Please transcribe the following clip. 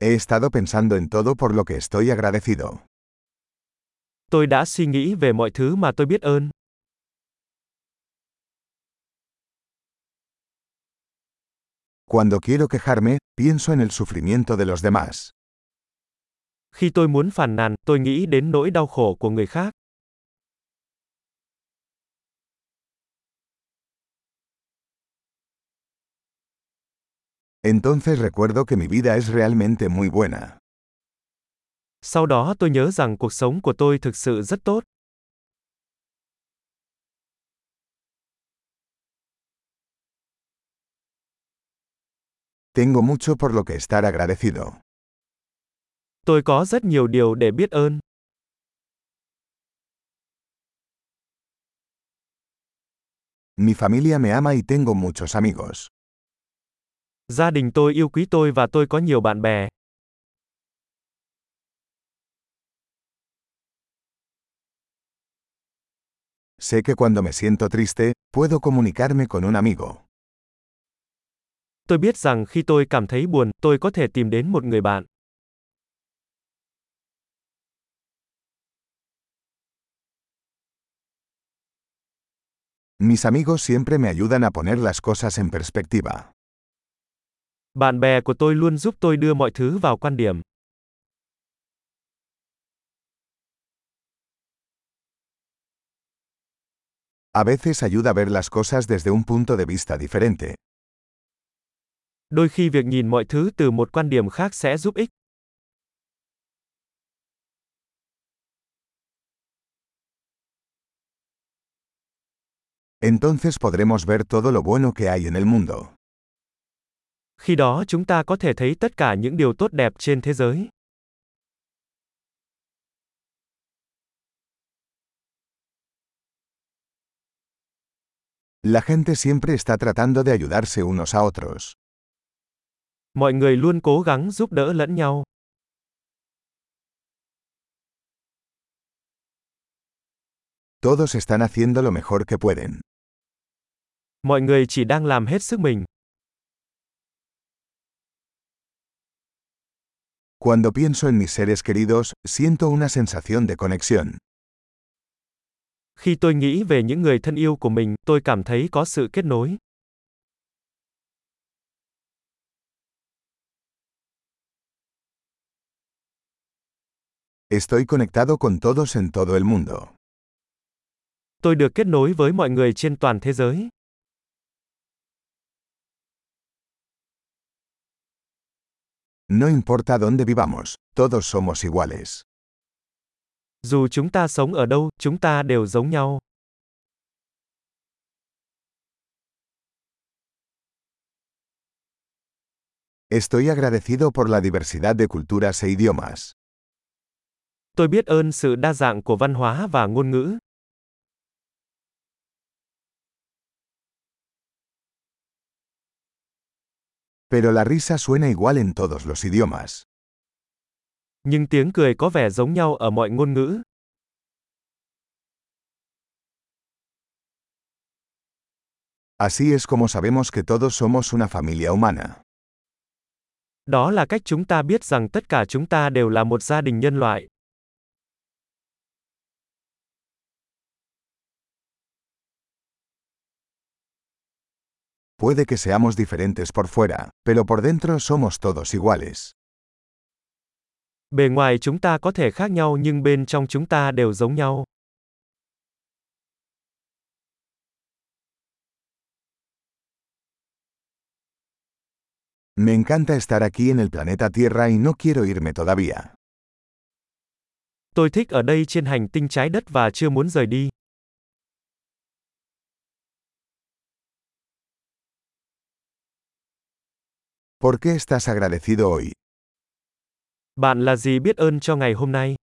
He estado pensando en todo por lo que estoy agradecido. Tôi đã suy nghĩ về mọi thứ mà tôi biết ơn. Cuando quiero quejarme, pienso en el sufrimiento de los demás. Khi tôi muốn phàn nàn, tôi nghĩ đến nỗi đau khổ của người khác. Entonces recuerdo que mi vida es realmente muy buena. Sau đó tôi nhớ rằng cuộc sống của tôi thực sự rất tốt. Tengo mucho por lo que estar agradecido. Tôi có rất nhiều điều để biết ơn. Mi familia me ama y tengo muchos amigos. Gia đình tôi yêu quý tôi và tôi có nhiều bạn bè. Sé que cuando me siento triste, puedo comunicarme con un amigo. Tôi biết rằng khi tôi cảm thấy buồn, tôi có thể tìm đến một người bạn. Mis amigos siempre me ayudan a poner las cosas en perspectiva. Bạn bè của tôi luôn giúp tôi đưa mọi thứ vào quan điểm. A veces ayuda a ver las cosas desde un punto de vista diferente. Đôi khi việc nhìn mọi thứ từ một quan điểm khác sẽ giúp ích. Entonces podremos ver todo lo bueno que hay en el mundo. Khi đó chúng ta có thể thấy tất cả những điều tốt đẹp trên thế giới. La gente siempre está tratando de ayudarse unos a otros. Mọi người luôn cố gắng giúp đỡ lẫn nhau. Todos están haciendo lo mejor que pueden. Mọi người chỉ đang làm hết sức mình. Cuando pienso en mis seres queridos, siento una sensación de conexión. Khi tôi nghĩ về những người thân yêu của mình, tôi cảm thấy có sự kết nối. Estoy conectado con todos en todo el mundo. Tôi được kết nối với mọi người trên toàn thế giới. No importa dónde vivamos, todos somos iguales. Dù chúng ta sống ở đâu, chúng ta đều giống nhau. Estoy agradecido por la diversidad de culturas e idiomas. Tôi biết ơn sự đa dạng của văn hóa và ngôn ngữ. Pero la risa suena igual en todos los idiomas. Nhưng tiếng cười có vẻ giống nhau ở mọi ngôn ngữ. Así es como sabemos que todos somos una familia humana. Đó là cách chúng ta biết rằng tất cả chúng ta đều là một gia đình nhân loại. Puede que seamos diferentes por fuera, pero por dentro somos todos iguales. Bề ngoài chúng ta có thể khác nhau nhưng bên trong chúng ta đều giống nhau. Me encanta estar aquí en el planeta Tierra y no quiero irme todavía. Tôi thích ở đây trên hành tinh trái đất và chưa muốn rời đi. ¿Por qué estás agradecido hoy? Bạn là gì biết ơn cho ngày hôm nay?